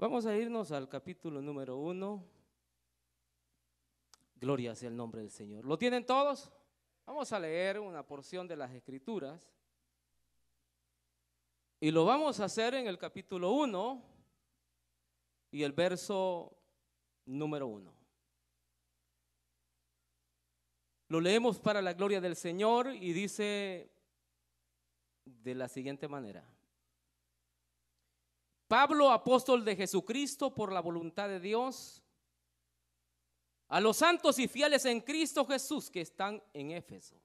Vamos a irnos al capítulo número uno. Gloria sea el nombre del Señor. ¿Lo tienen todos? Vamos a leer una porción de las escrituras. Y lo vamos a hacer en el capítulo 1 y el verso número 1. Lo leemos para la gloria del Señor y dice de la siguiente manera. Pablo, apóstol de Jesucristo por la voluntad de Dios, a los santos y fieles en Cristo Jesús que están en Éfeso.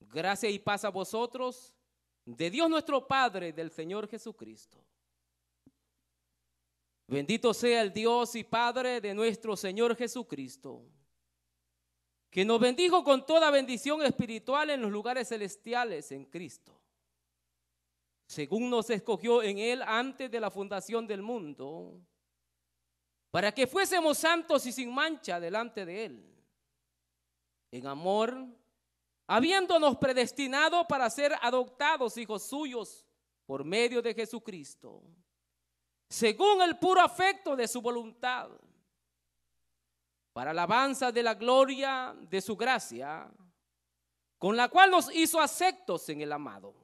Gracia y paz a vosotros, de Dios nuestro Padre, del Señor Jesucristo. Bendito sea el Dios y Padre de nuestro Señor Jesucristo, que nos bendijo con toda bendición espiritual en los lugares celestiales en Cristo según nos escogió en Él antes de la fundación del mundo, para que fuésemos santos y sin mancha delante de Él, en amor, habiéndonos predestinado para ser adoptados hijos suyos por medio de Jesucristo, según el puro afecto de su voluntad, para alabanza de la gloria de su gracia, con la cual nos hizo aceptos en el amado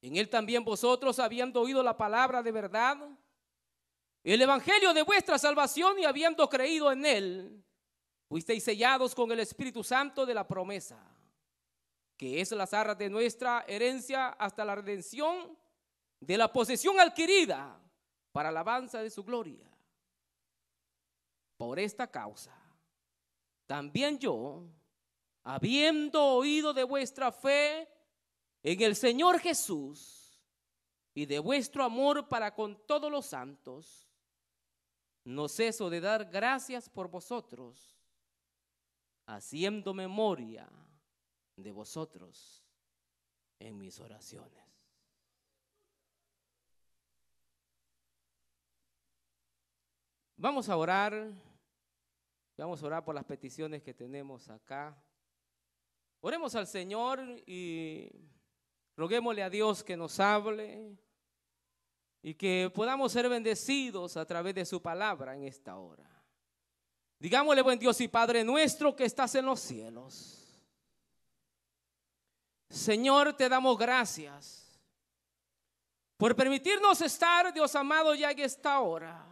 en él también vosotros, habiendo oído la palabra de verdad, el evangelio de vuestra salvación y habiendo creído en él, fuisteis sellados con el Espíritu Santo de la promesa, que es las arras de nuestra herencia hasta la redención de la posesión adquirida para alabanza de su gloria. Por esta causa, también yo, habiendo oído de vuestra fe, en el Señor Jesús y de vuestro amor para con todos los santos, no ceso de dar gracias por vosotros, haciendo memoria de vosotros en mis oraciones. Vamos a orar, vamos a orar por las peticiones que tenemos acá. Oremos al Señor y Roguémosle a Dios que nos hable y que podamos ser bendecidos a través de su palabra en esta hora. Digámosle, buen Dios y Padre nuestro que estás en los cielos. Señor, te damos gracias por permitirnos estar, Dios amado, ya en esta hora,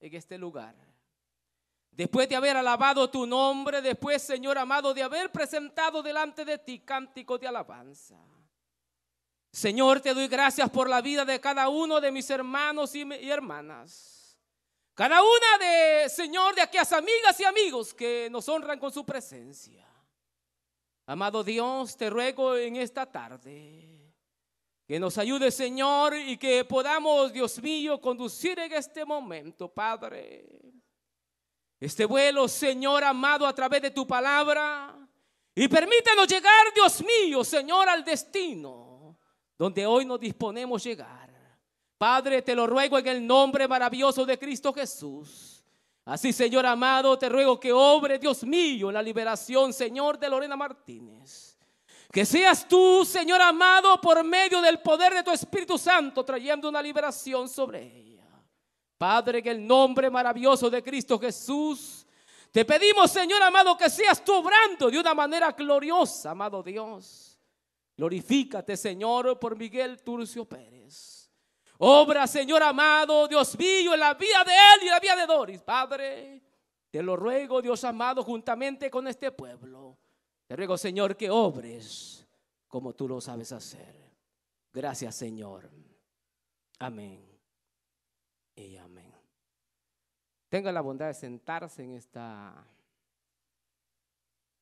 en este lugar. Después de haber alabado tu nombre, después, Señor amado, de haber presentado delante de ti cántico de alabanza. Señor, te doy gracias por la vida de cada uno de mis hermanos y, hermanas. Cada una de, Señor, de aquellas amigas y amigos que nos honran con su presencia. Amado Dios, te ruego en esta tarde que nos ayude, Señor, y que podamos, Dios mío, conducir en este momento, Padre. Este vuelo, Señor amado, a través de tu palabra. Y permítanos llegar, Dios mío, Señor, al destino donde hoy nos disponemos llegar. Padre, te lo ruego en el nombre maravilloso de Cristo Jesús. Así, Señor amado, te ruego que obre, Dios mío, la liberación, Señor, de Lorena Martínez. Que seas tú, Señor amado, por medio del poder de tu Espíritu Santo, trayendo una liberación sobre ella. Padre, en el nombre maravilloso de Cristo Jesús, te pedimos, Señor amado, que seas tú obrando de una manera gloriosa, amado Dios. Glorifícate, Señor, por Miguel Turcio Pérez. Obra, Señor amado, Dios mío, en la vida de él y en la vida de Doris, Padre. Te lo ruego, Dios amado, juntamente con este pueblo. Te ruego, Señor, que obres como tú lo sabes hacer. Gracias, Señor. Amén. Y amén. Tenga la bondad de sentarse en esta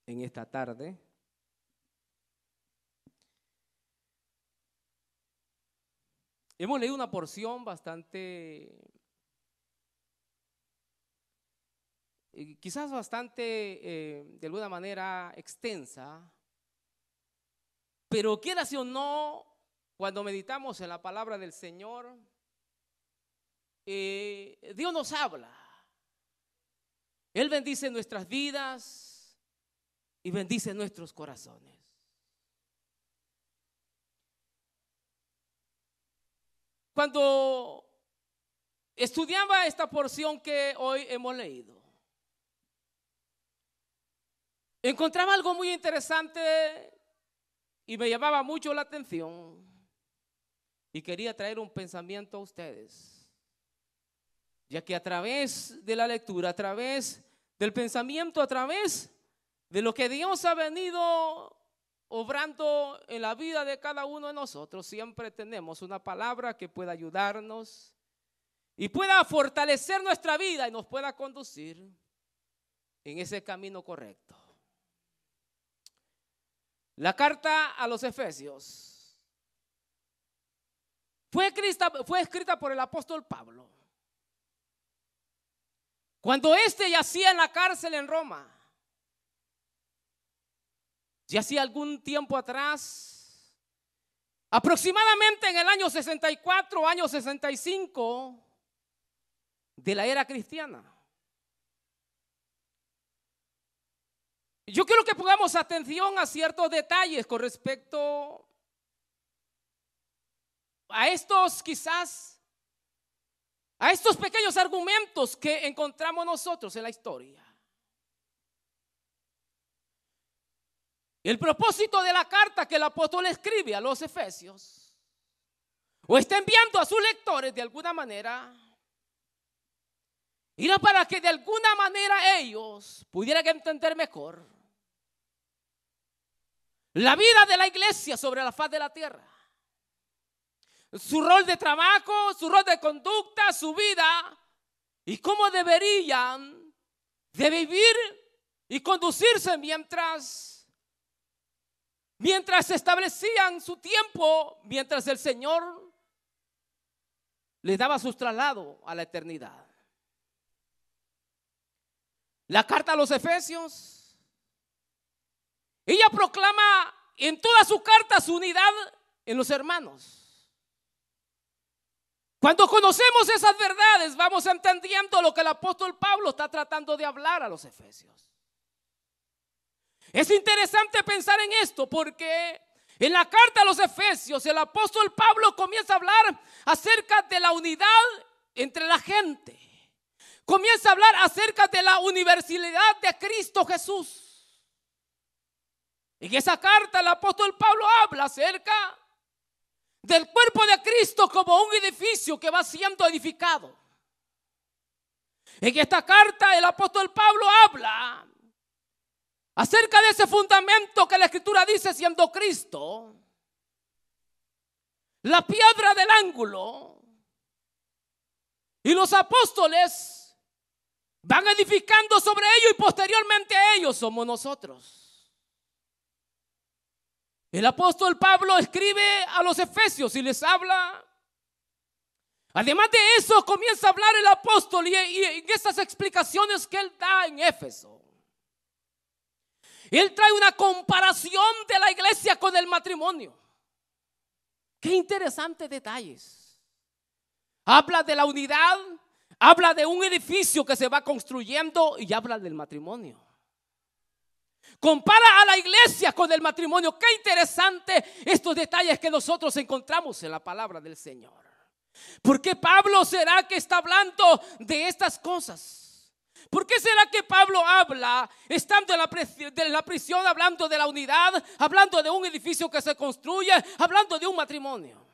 en esta tarde. Hemos leído una porción bastante quizás bastante, eh, de alguna manera, extensa, pero quiera o no, cuando meditamos en la palabra del Señor, eh, Dios nos habla. Él bendice nuestras vidas y bendice nuestros corazones. Cuando estudiaba esta porción que hoy hemos leído, encontraba algo muy interesante y me llamaba mucho la atención y quería traer un pensamiento a ustedes, ya que a través de la lectura, a través del pensamiento, a través de lo que Dios ha venido obrando en la vida de cada uno de nosotros, siempre tenemos una palabra que pueda ayudarnos y pueda fortalecer nuestra vida y nos pueda conducir en ese camino correcto. La carta a los Efesios fue escrita, fue escrita por el apóstol Pablo. Cuando éste yacía en la cárcel en Roma, ya hacía algún tiempo atrás, aproximadamente en el año 64, año 65 de la era cristiana. Yo quiero que pongamos atención a ciertos detalles con respecto a estos quizás, a estos pequeños argumentos que encontramos nosotros en la historia. El propósito de la carta que el apóstol escribe a los efesios, o está enviando a sus lectores de alguna manera, era para que de alguna manera ellos pudieran entender mejor la vida de la iglesia sobre la faz de la tierra. Su rol de trabajo, su rol de conducta, su vida y cómo deberían de vivir y conducirse mientras mientras establecían su tiempo, mientras el Señor les daba su traslado a la eternidad. La carta a los Efesios ella proclama en toda su carta su unidad en los hermanos. Cuando conocemos esas verdades, vamos entendiendo lo que el apóstol Pablo está tratando de hablar a los efesios. Es interesante pensar en esto porque en la carta a los efesios el apóstol Pablo comienza a hablar acerca de la unidad entre la gente. Comienza a hablar acerca de la universalidad de Cristo Jesús. En esa carta el apóstol Pablo habla acerca del cuerpo de Cristo como un edificio que va siendo edificado. En esta carta el apóstol Pablo habla acerca de ese fundamento que la escritura dice siendo Cristo, la piedra del ángulo. Y los apóstoles van edificando sobre ello y posteriormente ellos somos nosotros. El apóstol Pablo escribe a los efesios y les habla. Además de eso, comienza a hablar el apóstol y, en esas explicaciones que él da en Éfeso. Él trae una comparación de la iglesia con el matrimonio. Qué interesantes detalles. Habla de la unidad, habla de un edificio que se va construyendo y habla del matrimonio. Compara a la iglesia con el matrimonio. Qué interesante estos detalles que nosotros encontramos en la palabra del Señor. ¿Por qué Pablo será que está hablando de estas cosas? ¿Por qué será que Pablo habla, estando en la, prisión, hablando de la unidad, hablando de un edificio que se construye, hablando de un matrimonio?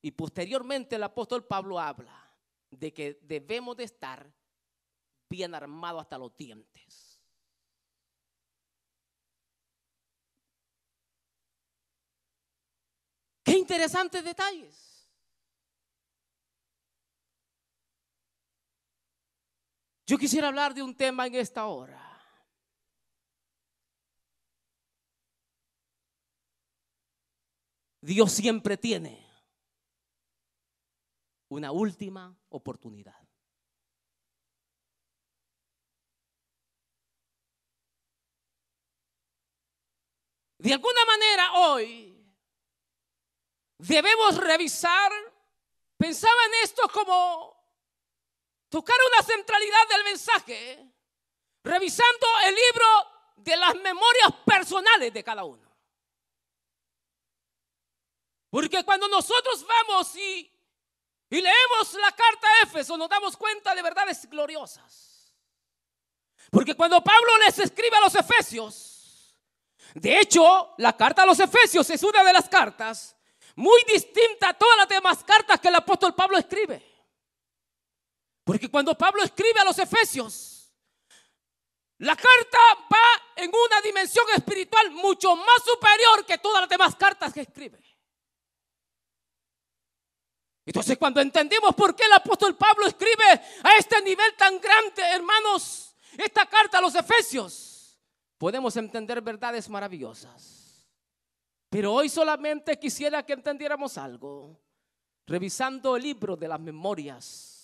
Y posteriormente el apóstol Pablo habla de que debemos de estar bien armado hasta los dientes. Qué interesantes detalles. Yo quisiera hablar de un tema en esta hora. Dios siempre tiene una última oportunidad. De alguna manera hoy debemos revisar, pensaba en esto como tocar una centralidad del mensaje, revisando el libro de las memorias personales de cada uno. Porque cuando nosotros vamos y, leemos la carta a Éfeso, nos damos cuenta de verdades gloriosas. Porque cuando Pablo les escribe a los Efesios, de hecho, la carta a los Efesios es una de las cartas muy distinta a todas las demás cartas que el apóstol Pablo escribe. Porque cuando Pablo escribe a los Efesios, la carta va en una dimensión espiritual mucho más superior que todas las demás cartas que escribe. Entonces cuando entendemos por qué el apóstol Pablo escribe a este nivel tan grande, hermanos, esta carta a los Efesios, podemos entender verdades maravillosas. Pero hoy solamente quisiera que entendiéramos algo, revisando el libro de las memorias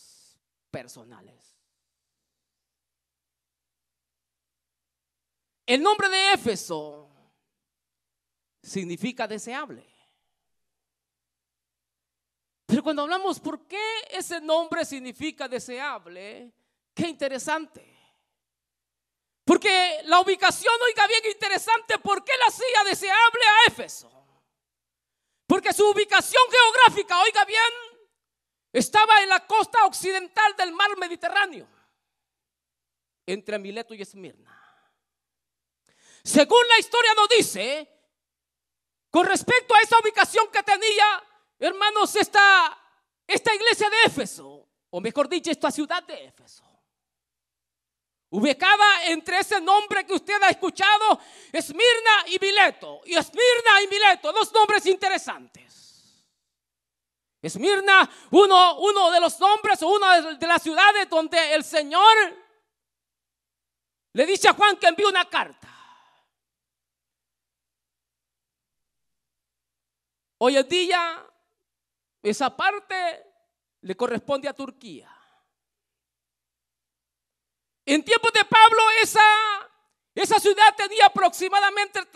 personales. El nombre de Éfeso significa deseable. Pero cuando hablamos por qué ese nombre significa deseable, qué interesante. Porque la ubicación, oiga bien interesante, ¿por qué la hacía deseable a Éfeso? Porque su ubicación geográfica, oiga bien, estaba en la costa occidental del mar Mediterráneo, entre Mileto y Esmirna. Según la historia nos dice, con respecto a esa ubicación que tenía, hermanos, esta, esta iglesia de Éfeso, o mejor dicho, esta ciudad de Éfeso ubicada entre ese nombre que usted ha escuchado, Esmirna y Mileto. Y Esmirna y Mileto, dos nombres interesantes. Esmirna, uno, uno de los nombres o una de las ciudades donde el Señor le dice a Juan que envíe una carta. Hoy en día, esa parte le corresponde a Turquía. En tiempos de Pablo, esa, esa ciudad tenía aproximadamente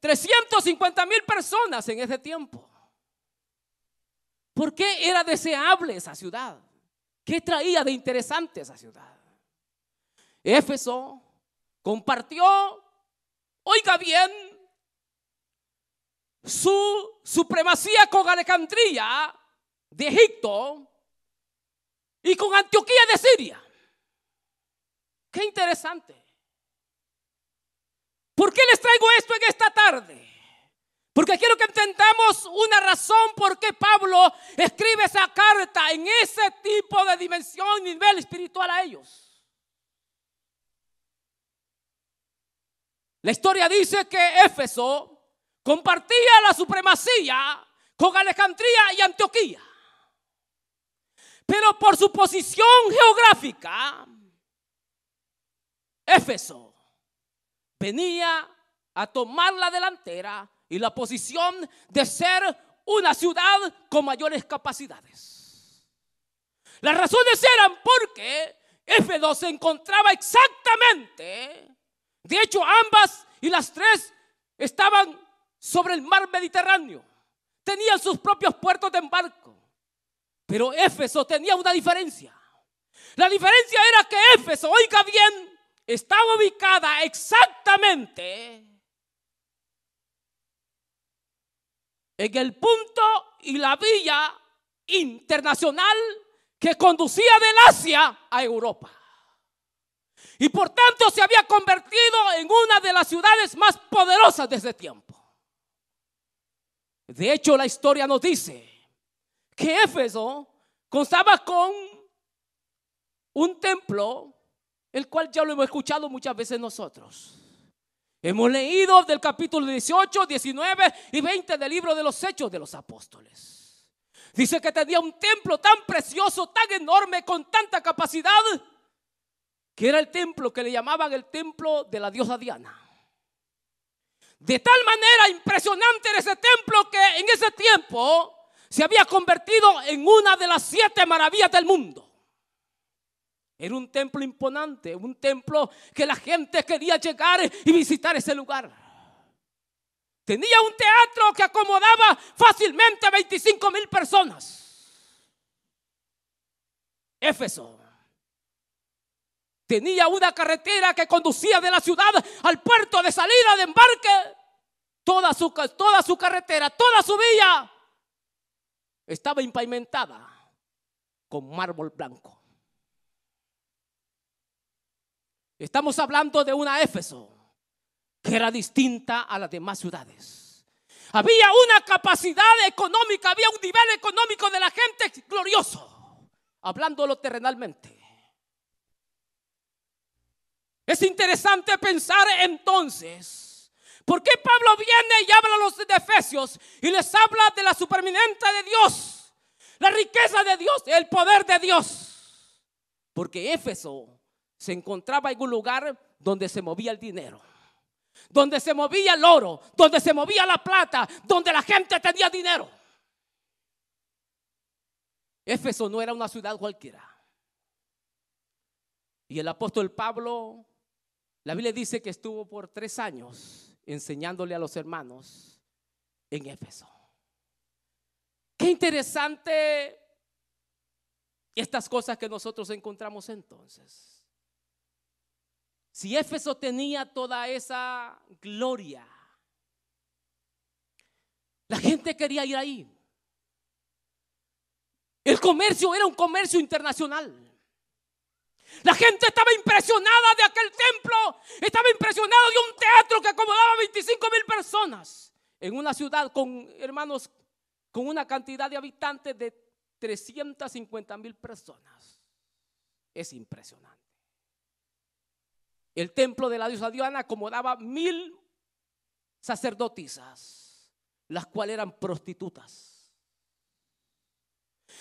350 mil personas en ese tiempo. ¿Por qué era deseable esa ciudad? ¿Qué traía de interesante esa ciudad? Éfeso compartió, oiga bien, su supremacía con Alejandría de Egipto y con Antioquía de Siria. Qué interesante. ¿Por qué les traigo esto en esta tarde? Porque quiero que entendamos una razón por qué Pablo escribe esa carta en ese tipo de dimensión nivel espiritual a ellos. La historia dice que Éfeso compartía la supremacía con Alejandría y Antioquía. Pero por su posición geográfica, Éfeso venía a tomar la delantera y la posición de ser una ciudad con mayores capacidades. Las razones eran porque Éfeso se encontraba exactamente, de hecho ambas y las tres estaban sobre el mar Mediterráneo, tenían sus propios puertos de embarco, pero Éfeso tenía una diferencia. La diferencia era que Éfeso, oiga bien, estaba ubicada exactamente en el punto y la vía internacional que conducía del Asia a Europa. Y por tanto se había convertido en una de las ciudades más poderosas de ese tiempo. De hecho, la historia nos dice que Éfeso constaba con un templo el cual ya lo hemos escuchado muchas veces nosotros. Hemos leído del capítulo 18, 19 y 20 del libro de los Hechos de los Apóstoles. Dice que tenía un templo tan precioso, tan enorme, con tanta capacidad, que era el templo que le llamaban el templo de la diosa Diana. De tal manera impresionante era ese templo que en ese tiempo se había convertido en una de las siete maravillas del mundo. Era un templo imponente, un templo que la gente quería llegar y visitar ese lugar. Tenía un teatro que acomodaba fácilmente a 25 mil personas. Éfeso. Tenía una carretera que conducía de la ciudad al puerto de salida de embarque. Toda su, toda su carretera, toda su vía estaba impavimentada con mármol blanco. Estamos hablando de una Éfeso que era distinta a las demás ciudades. Había una capacidad económica, había un nivel económico de la gente glorioso, hablándolo terrenalmente. Es interesante pensar entonces, ¿por qué Pablo viene y habla a los de Efesios y les habla de la superminente de Dios, la riqueza de Dios, el poder de Dios? Porque Éfeso se encontraba en un lugar donde se movía el dinero, donde se movía el oro, donde se movía la plata, donde la gente tenía dinero. Éfeso no era una ciudad cualquiera. Y el apóstol Pablo, la Biblia dice que estuvo por tres años enseñándole a los hermanos en Éfeso. Qué interesante estas cosas que nosotros encontramos entonces. Si Éfeso tenía toda esa gloria, la gente quería ir ahí. El comercio era un comercio internacional. La gente estaba impresionada de aquel templo, estaba impresionada de un teatro que acomodaba 25 mil personas en una ciudad con, hermanos, con una cantidad de habitantes de 350 mil personas. Es impresionante. El templo de la diosa Diana acomodaba mil sacerdotisas, las cuales eran prostitutas.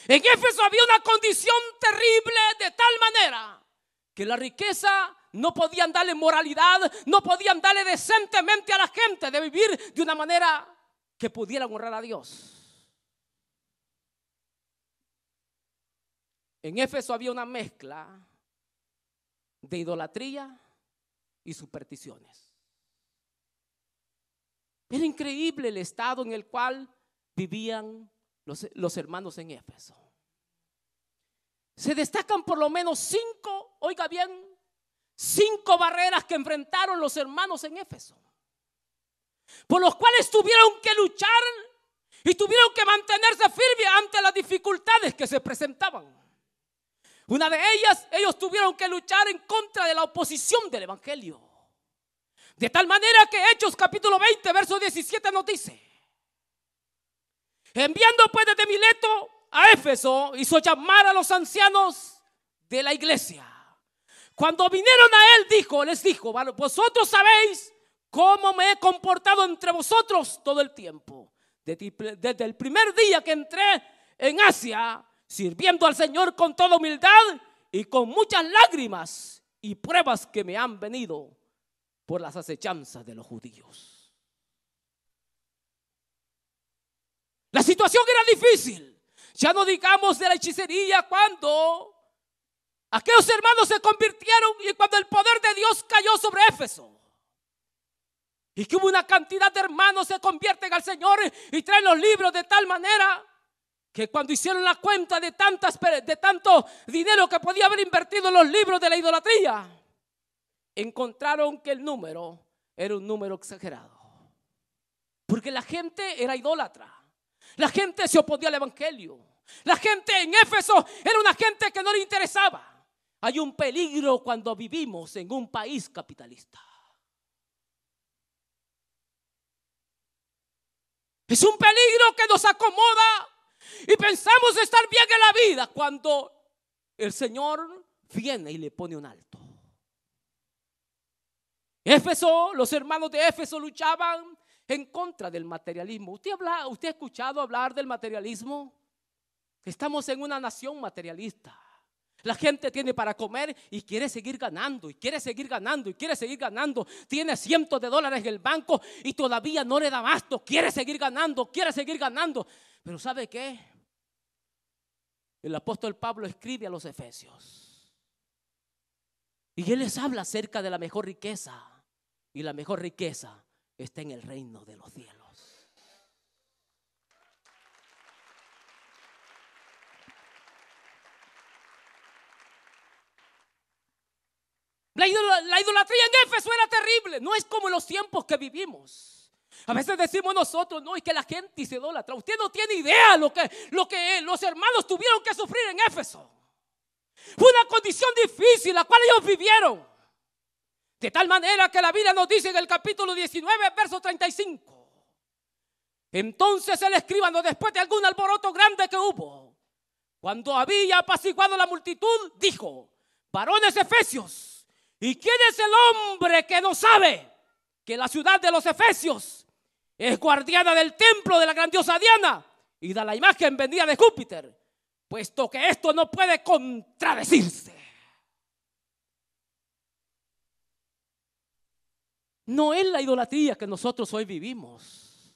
En Éfeso había una condición terrible de tal manera que la riqueza no podían darle moralidad, no podían darle decentemente a la gente de vivir de una manera que pudieran honrar a Dios. En Éfeso había una mezcla de idolatría y supersticiones. Era increíble el estado en el cual vivían los, los hermanos en Éfeso. Se destacan por lo menos cinco, oiga bien, cinco barreras que enfrentaron los hermanos en Éfeso, por los cuales tuvieron que luchar y tuvieron que mantenerse firmes ante las dificultades que se presentaban. Una de ellas, ellos tuvieron que luchar en contra de la oposición del Evangelio. De tal manera que Hechos capítulo 20, verso 17 nos dice, enviando pues desde Mileto a Éfeso, hizo llamar a los ancianos de la iglesia. Cuando vinieron a él, dijo, les dijo, vosotros sabéis cómo me he comportado entre vosotros todo el tiempo. Desde el primer día que entré en Asia sirviendo al Señor con toda humildad y con muchas lágrimas y pruebas que me han venido por las acechanzas de los judíos. La situación era difícil. Ya no digamos de la hechicería cuando aquellos hermanos se convirtieron y cuando el poder de Dios cayó sobre Éfeso. Y que hubo una cantidad de hermanos se convierten al Señor y traen los libros de tal manera que cuando hicieron la cuenta de, tantas, de tanto dinero que podía haber invertido en los libros de la idolatría, encontraron que el número era un número exagerado. Porque la gente era idólatra. La gente se oponía al Evangelio. La gente en Éfeso era una gente que no le interesaba. Hay un peligro cuando vivimos en un país capitalista. Es un peligro que nos acomoda y pensamos estar bien en la vida cuando el Señor viene y le pone un alto. Éfeso, los hermanos de Éfeso luchaban en contra del materialismo. ¿Usted, habla, ¿Usted ha escuchado hablar del materialismo? Estamos en una nación materialista. La gente tiene para comer y quiere seguir ganando, y quiere seguir ganando, y quiere seguir ganando. Tiene cientos de dólares en el banco y todavía no le da basto. Quiere seguir ganando, quiere seguir ganando. Pero ¿sabe qué? El apóstol Pablo escribe a los efesios. Y él les habla acerca de la mejor riqueza. Y la mejor riqueza está en el reino de los cielos. La, idolatría en Éfeso era terrible. No es como en los tiempos que vivimos. A veces decimos nosotros, no, es que la gente se idolatra. Usted no tiene idea lo que, lo que los hermanos tuvieron que sufrir en Éfeso. Fue una condición difícil la cual ellos vivieron. De tal manera que la Biblia nos dice en el capítulo 19, verso 35. Entonces el escribano, después de algún alboroto grande que hubo, cuando había apaciguado la multitud, dijo, varones efesios, ¿Y quién es el hombre que no sabe que la ciudad de los Efesios es guardiana del templo de la grandiosa Diana y de la imagen vendida de Júpiter? Puesto que esto no puede contradecirse. No es la idolatría que nosotros hoy vivimos.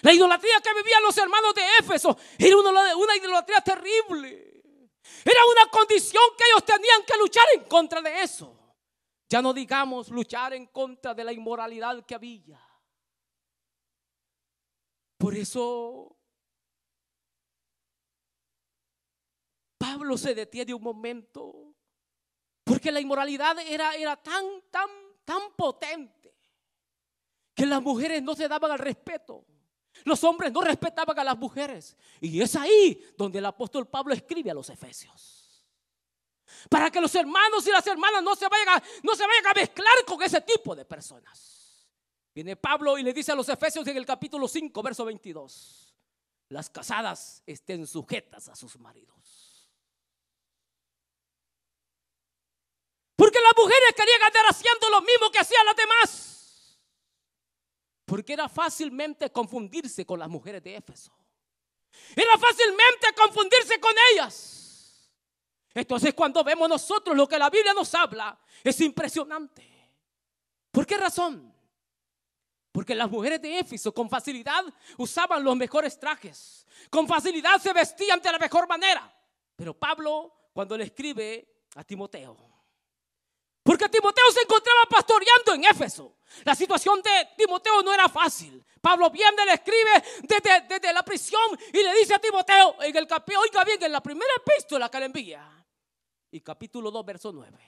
La idolatría que vivían los hermanos de Éfeso era una idolatría terrible. Era una condición que ellos tenían que luchar en contra de eso. Ya no digamos luchar en contra de la inmoralidad que había. Por eso Pablo se detiene un momento. Porque la inmoralidad era, era tan, tan, tan potente que las mujeres no se daban al respeto. Los hombres no respetaban a las mujeres. Y es ahí donde el apóstol Pablo escribe a los efesios. Para que los hermanos y las hermanas no se vayan a, no se vayan a mezclar con ese tipo de personas. Viene Pablo y le dice a los efesios en el capítulo 5, verso 22. Las casadas estén sujetas a sus maridos. Porque las mujeres querían andar haciendo lo mismo que hacían las demás. Porque era fácilmente confundirse con las mujeres de Éfeso. Era fácilmente confundirse con ellas. Entonces cuando vemos nosotros lo que la Biblia nos habla, es impresionante. ¿Por qué razón? Porque las mujeres de Éfeso con facilidad usaban los mejores trajes. Con facilidad se vestían de la mejor manera. Pero Pablo, cuando le escribe a Timoteo, Timoteo se encontraba pastoreando en Éfeso. La situación de Timoteo no era fácil. Pablo viene, le escribe desde, la prisión y le dice a Timoteo en el capítulo, oiga bien, en la primera epístola que le envía. Y capítulo 2, verso 9.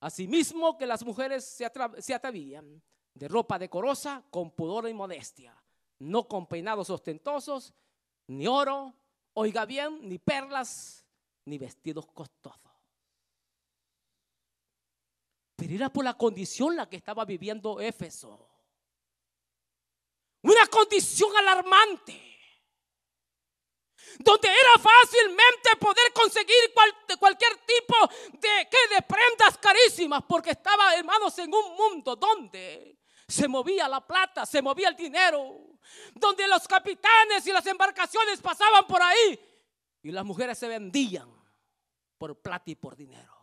Asimismo que las mujeres se, se atavían de ropa decorosa, con pudor y modestia, no con peinados ostentosos, ni oro, oiga bien, ni perlas, ni vestidos costosos. Era por la condición la que estaba viviendo Éfeso. Una condición alarmante. Donde era fácilmente poder conseguir cualquier tipo de, de prendas carísimas. Porque estaba, hermanos, en un mundo donde se movía la plata, se movía el dinero. Donde los capitanes y las embarcaciones pasaban por ahí. Y las mujeres se vendían por plata y por dinero.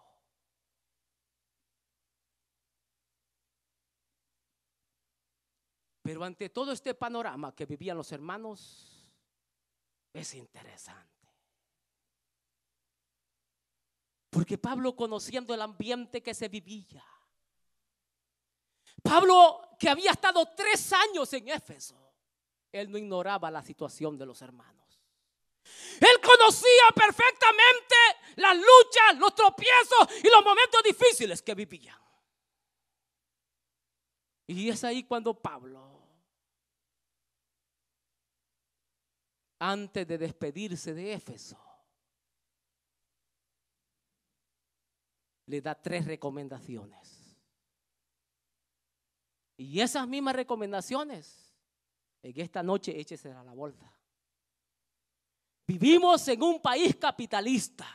Pero ante todo este panorama que vivían los hermanos, es interesante. Porque Pablo conociendo el ambiente que se vivía, Pablo que había estado tres años en Éfeso, él no ignoraba la situación de los hermanos. Él conocía perfectamente las luchas, los tropiezos y los momentos difíciles que vivían. Y es ahí cuando Pablo antes de despedirse de Éfeso, le da tres recomendaciones. Y esas mismas recomendaciones, en esta noche échese a la bolsa. Vivimos en un país capitalista,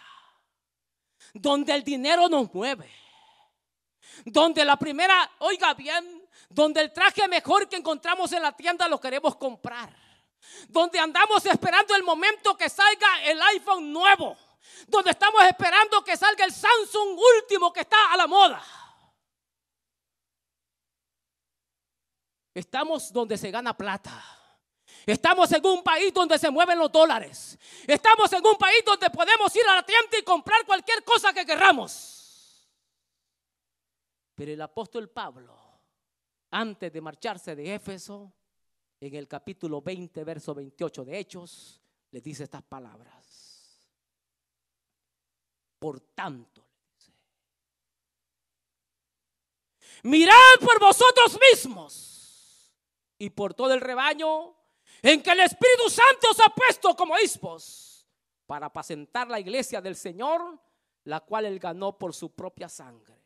donde el dinero nos mueve, donde la primera, oiga bien, donde el traje mejor que encontramos en la tienda lo queremos comprar, donde andamos esperando el momento que salga el iPhone nuevo, donde estamos esperando que salga el Samsung último que está a la moda. Estamos donde se gana plata. Estamos en un país donde se mueven los dólares. Estamos en un país donde podemos ir a la tienda y comprar cualquier cosa que queramos. Pero el apóstol Pablo, antes de marcharse de Éfeso, en el capítulo 20, verso 28 de Hechos, le dice estas palabras. Por tanto, dice, mirad por vosotros mismos y por todo el rebaño en que el Espíritu Santo os ha puesto como hispos para apacentar la iglesia del Señor, la cual él ganó por su propia sangre.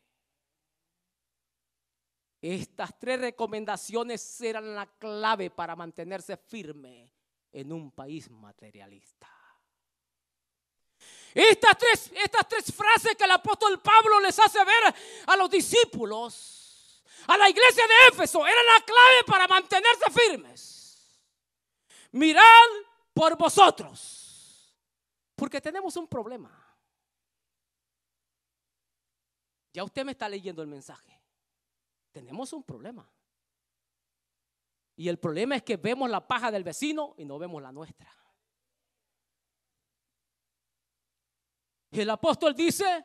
Estas tres recomendaciones eran la clave para mantenerse firme en un país materialista. Estas tres, estas tres frases que el apóstol Pablo les hace ver a los discípulos, a la iglesia de Éfeso, eran la clave para mantenerse firmes mirad por vosotros, porque tenemos un problema. Ya usted me está leyendo el mensaje. Tenemos un problema. Y el problema es que vemos la paja del vecino y no vemos la nuestra. El apóstol dice,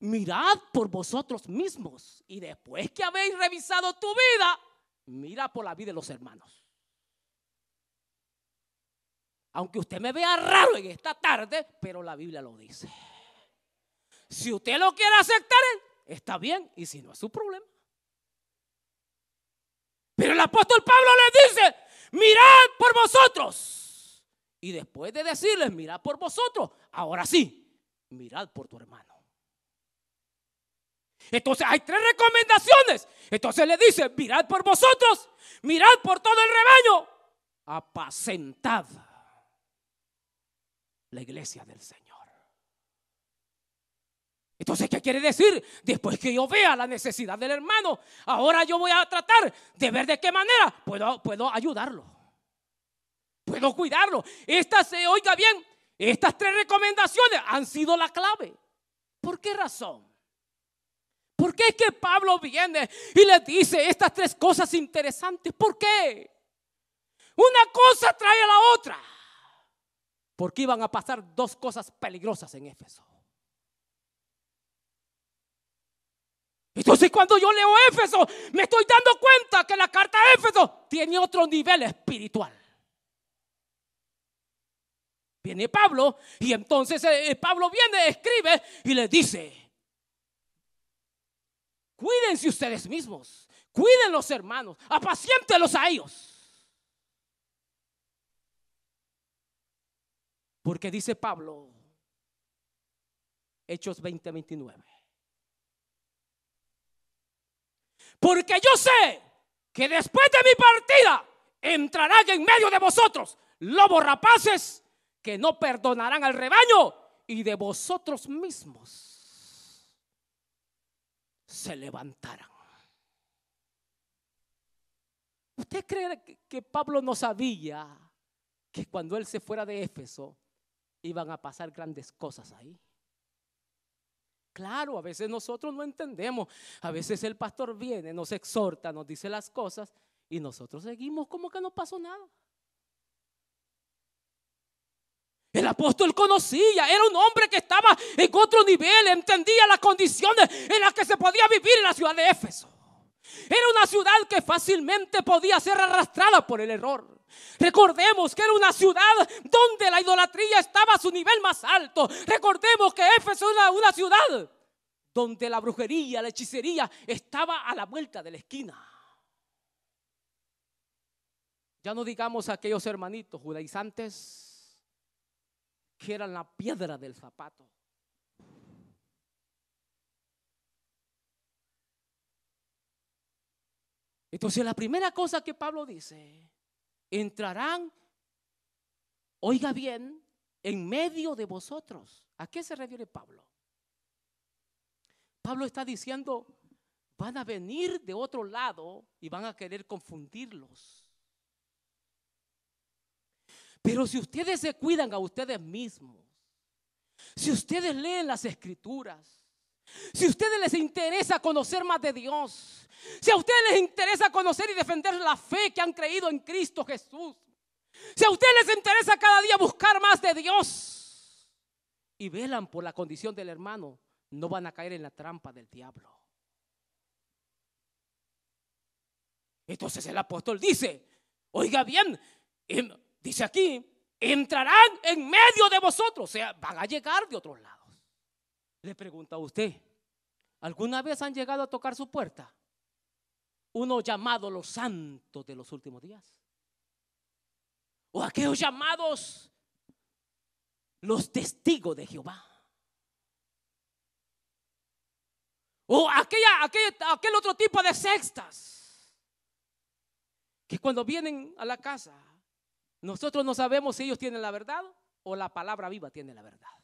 mirad por vosotros mismos y después que habéis revisado tu vida, mira por la vida de los hermanos. Aunque usted me vea raro en esta tarde, pero la Biblia lo dice. Si usted lo quiere aceptar, está bien. Y si no, es su problema. El apóstol Pablo le dice, mirad por vosotros. Y después de decirles, mirad por vosotros, ahora sí, mirad por tu hermano. Entonces hay tres recomendaciones. Entonces le dice, mirad por vosotros, mirad por todo el rebaño, apacentad la iglesia del Señor. Entonces, ¿qué quiere decir? Después que yo vea la necesidad del hermano, ahora yo voy a tratar de ver de qué manera puedo, puedo ayudarlo. Puedo cuidarlo. Estas, se oiga bien, estas tres recomendaciones han sido la clave. ¿Por qué razón? ¿Por qué es que Pablo viene y le dice estas tres cosas interesantes? ¿Por qué? Una cosa trae a la otra. Porque iban a pasar dos cosas peligrosas en Éfeso. Entonces cuando yo leo Éfeso, me estoy dando cuenta que la carta de Éfeso tiene otro nivel espiritual. Viene Pablo y entonces eh, eh, Pablo viene, escribe y le dice, cuídense ustedes mismos, cuiden los hermanos, apaciéntelos a ellos. Porque dice Pablo, Hechos 20, 29. Porque yo sé que después de mi partida entrarán en medio de vosotros lobos rapaces que no perdonarán al rebaño y de vosotros mismos se levantarán. ¿Usted cree que Pablo no sabía que cuando él se fuera de Éfeso iban a pasar grandes cosas ahí. Claro, a veces nosotros no entendemos. A veces el pastor viene, nos exhorta, nos dice las cosas y nosotros seguimos como que no pasó nada. El apóstol conocía, era un hombre que estaba en otro nivel, entendía las condiciones en las que se podía vivir en la ciudad de Éfeso. Era una ciudad que fácilmente podía ser arrastrada por el error. Recordemos que era una ciudad donde la idolatría estaba a su nivel más alto. Recordemos que Éfeso era una ciudad donde la brujería, la hechicería estaba a la vuelta de la esquina. Ya no digamos a aquellos hermanitos judaizantes que eran la piedra del zapato. Entonces la primera cosa que Pablo dice entrarán, oiga bien, en medio de vosotros. ¿A qué se refiere Pablo? Pablo está diciendo, van a venir de otro lado y van a querer confundirlos. Pero si ustedes se cuidan a ustedes mismos, si ustedes leen las escrituras, si a ustedes les interesa conocer más de Dios, si a ustedes les interesa conocer y defender la fe que han creído en Cristo Jesús, si a ustedes les interesa cada día buscar más de Dios y velan por la condición del hermano, no van a caer en la trampa del diablo. Entonces el apóstol dice, oiga bien, em, dice aquí, entrarán en medio de vosotros, o sea, van a llegar de otros lados. Le pregunto a usted, ¿alguna vez han llegado a tocar su puerta? Uno llamado los santos de los últimos días. O aquellos llamados los testigos de Jehová. O aquella, aquel otro tipo de sextas. Que cuando vienen a la casa, nosotros no sabemos si ellos tienen la verdad o la palabra viva tiene la verdad.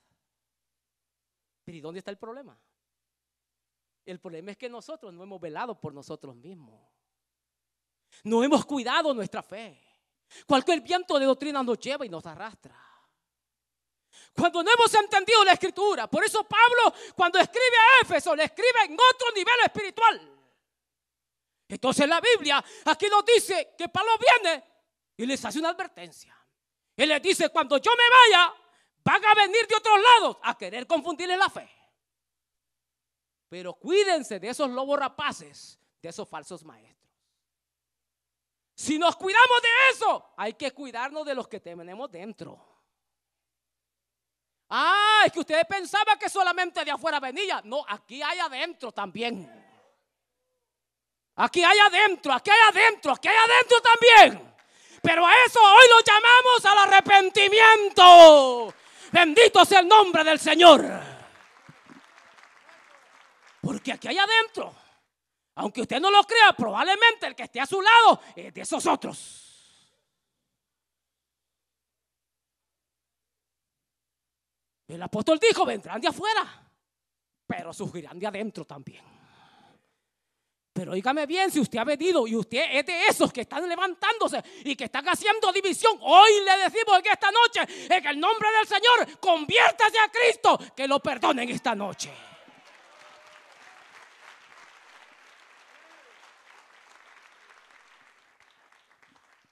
¿Y dónde está el problema? El problema es que nosotros no hemos velado por nosotros mismos. No hemos cuidado nuestra fe. Cualquier viento de doctrina nos lleva y nos arrastra. Cuando no hemos entendido la escritura. Por eso Pablo cuando escribe a Éfeso le escribe en otro nivel espiritual. Entonces la Biblia aquí nos dice que Pablo viene y les hace una advertencia. Él les dice, cuando yo me vaya, van a venir de otros lados a querer confundirles la fe. Pero cuídense de esos lobos rapaces, de esos falsos maestros. Si nos cuidamos de eso, hay que cuidarnos de los que tenemos dentro. Ah, es que ustedes pensaban que solamente de afuera venía. No, aquí hay adentro también. Aquí hay adentro, aquí hay adentro, aquí hay adentro también. Pero a eso hoy lo llamamos al arrepentimiento. Bendito sea el nombre del Señor. Porque aquí hay adentro, aunque usted no lo crea, probablemente el que esté a su lado es de esos otros. El apóstol dijo, vendrán de afuera, pero surgirán de adentro también. Pero oígame bien, si usted ha venido y usted es de esos que están levantándose y que están haciendo división, hoy le decimos que esta noche, en el nombre del Señor, conviértase a Cristo, que lo perdonen esta noche.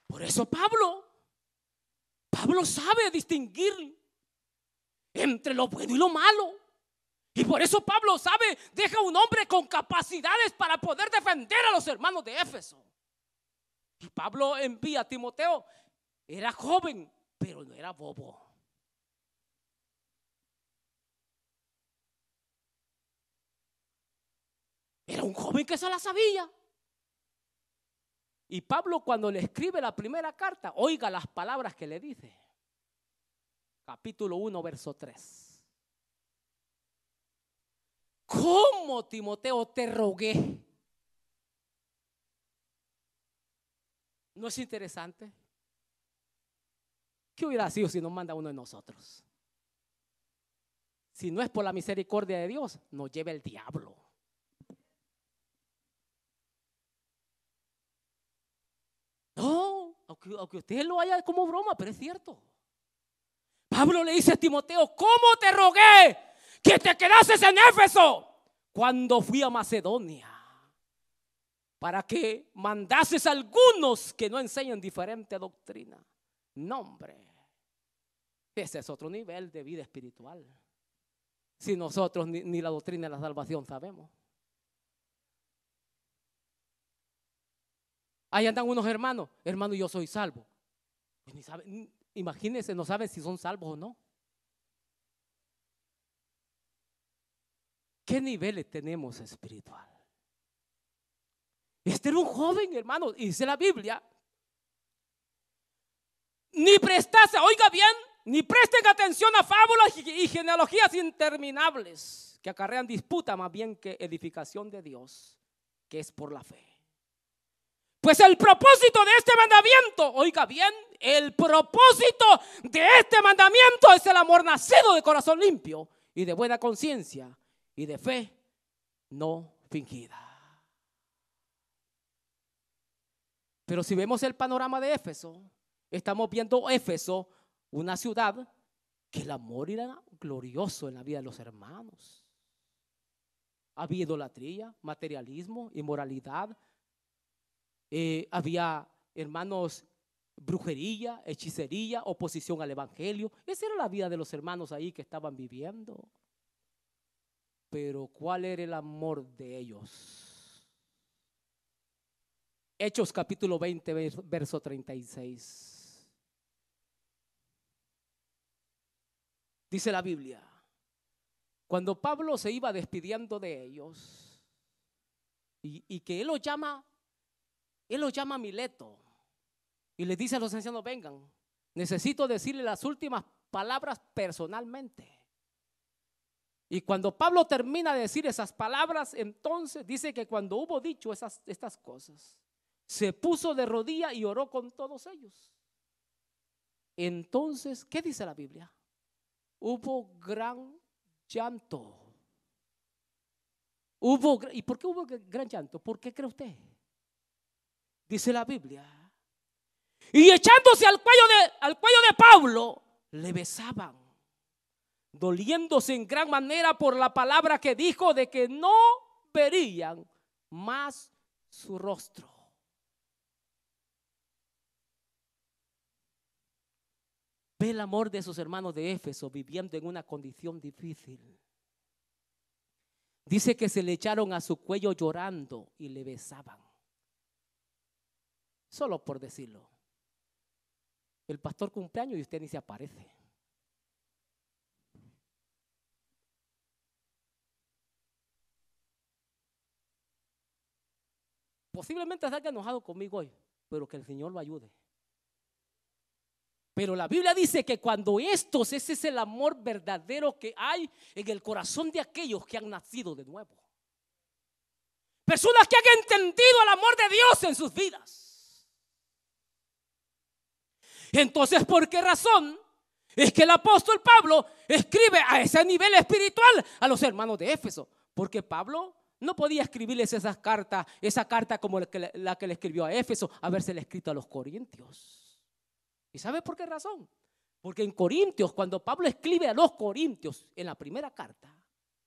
Por eso Pablo, Pablo sabe distinguir entre lo bueno y lo malo. Y por eso Pablo sabe, deja un hombre con capacidades para poder defender a los hermanos de Éfeso. Y Pablo envía a Timoteo, era joven, pero no era bobo. Era un joven que se la sabía. Y Pablo cuando le escribe la primera carta, oiga las palabras que le dice. Capítulo 1, verso 3. ¿Cómo, Timoteo, te rogué? ¿No es interesante? ¿Qué hubiera sido si nos manda uno de nosotros? Si no es por la misericordia de Dios, nos lleva el diablo. No, aunque, aunque usted lo haya como broma, pero es cierto. Pablo le dice a Timoteo, ¿cómo te rogué? Que te quedases en Éfeso cuando fui a Macedonia para que mandases a algunos que no enseñan diferente doctrina. Nombre. Ese es otro nivel de vida espiritual. Si nosotros ni, la doctrina de la salvación sabemos. Ahí andan unos hermanos. Hermano, yo soy salvo. Pues imagínense, no saben si son salvos o no. ¿Qué niveles tenemos espiritual? Este era un joven, hermano, dice la Biblia. Ni prestase, oiga bien, ni presten atención a fábulas y genealogías interminables que acarrean disputa más bien que edificación de Dios, que es por la fe. Pues el propósito de este mandamiento, oiga bien, el propósito de este mandamiento es el amor nacido de corazón limpio y de buena conciencia y de fe no fingida. Pero si vemos el panorama de Éfeso, estamos viendo Éfeso, una ciudad que el amor era glorioso en la vida de los hermanos. Había idolatría, materialismo, inmoralidad. Eh, había, hermanos, brujería, hechicería, oposición al Evangelio. Esa era la vida de los hermanos ahí que estaban viviendo. Pero ¿cuál era el amor de ellos? Hechos capítulo 20, verso 36. Dice la Biblia, cuando Pablo se iba despidiendo de ellos y, que él lo llama, él lo llama Mileto y le dice a los ancianos, vengan, necesito decirle las últimas palabras personalmente. Y cuando Pablo termina de decir esas palabras, entonces dice que cuando hubo dicho esas, estas cosas, se puso de rodilla y oró con todos ellos. Entonces, ¿qué dice la Biblia? Hubo gran llanto. Hubo, ¿Y por qué hubo gran llanto? ¿Por qué cree usted? Dice la Biblia. Y echándose al cuello de, al cuello de Pablo, le besaban doliéndose en gran manera por la palabra que dijo de que no verían más su rostro. Ve el amor de sus hermanos de Éfeso viviendo en una condición difícil. Dice que se le echaron a su cuello llorando y le besaban. Solo por decirlo. El pastor cumpleaños y usted ni se aparece. Posiblemente salga enojado conmigo hoy, pero que el Señor lo ayude. Pero la Biblia dice que cuando estos, ese es el amor verdadero que hay en el corazón de aquellos que han nacido de nuevo. Personas que han entendido el amor de Dios en sus vidas. Entonces, ¿por qué razón? Es que el apóstol Pablo escribe a ese nivel espiritual a los hermanos de Éfeso. Porque Pablo no podía escribirles esas cartas, esa carta como la que, le escribió a Éfeso, habérsela escrito a los corintios. ¿Y sabe por qué razón? Porque en Corintios, cuando Pablo escribe a los corintios en la primera carta,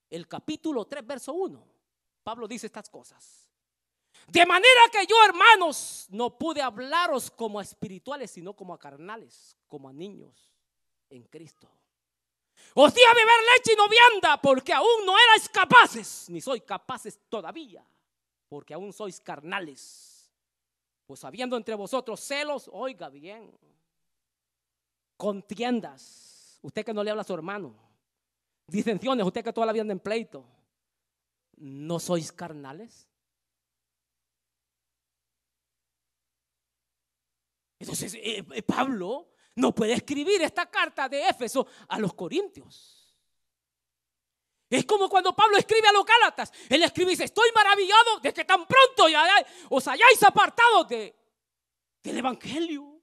el capítulo 3, verso 1, Pablo dice estas cosas. De manera que yo, hermanos, no pude hablaros como a espirituales, sino como a carnales, como a niños en Cristo. Os di a beber leche y no vianda porque aún no erais capaces, ni sois capaces todavía, porque aún sois carnales. Pues habiendo entre vosotros celos, oiga bien, contiendas, usted que no le habla a su hermano, disensiones, usted que toda la vida anda en pleito, ¿no sois carnales? Entonces, eh, eh, Pablo no puede escribir esta carta de Éfeso a los corintios. Es como cuando Pablo escribe a los Gálatas. Él escribe y dice, estoy maravillado de que tan pronto ya os hayáis apartado de, del Evangelio.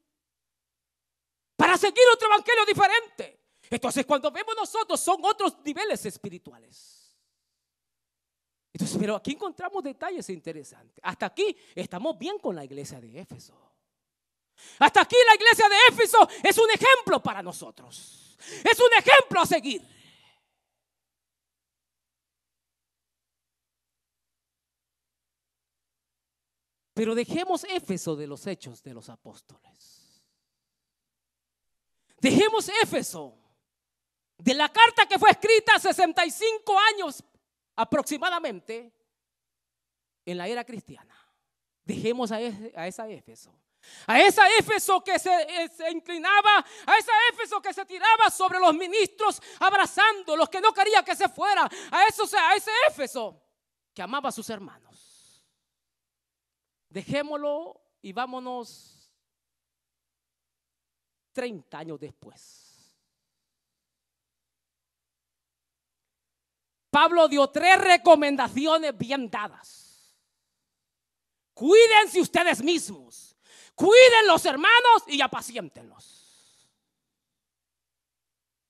Para seguir otro Evangelio diferente. Entonces cuando vemos nosotros son otros niveles espirituales. Entonces, pero aquí encontramos detalles interesantes. Hasta aquí estamos bien con la iglesia de Éfeso. Hasta aquí la iglesia de Éfeso es un ejemplo para nosotros. Es un ejemplo a seguir. Pero dejemos Éfeso de los hechos de los apóstoles. Dejemos Éfeso de la carta que fue escrita 65 años aproximadamente en la era cristiana. Dejemos a, esa Éfeso a esa Éfeso que eh, se, inclinaba, a esa Éfeso que se tiraba sobre los ministros abrazando los que no quería que se fuera, a, a ese Éfeso que amaba a sus hermanos. Dejémoslo y vámonos 30 años después. Pablo dio tres recomendaciones bien dadas. Cuídense ustedes mismos Cuiden los hermanos y apaciéntenlos.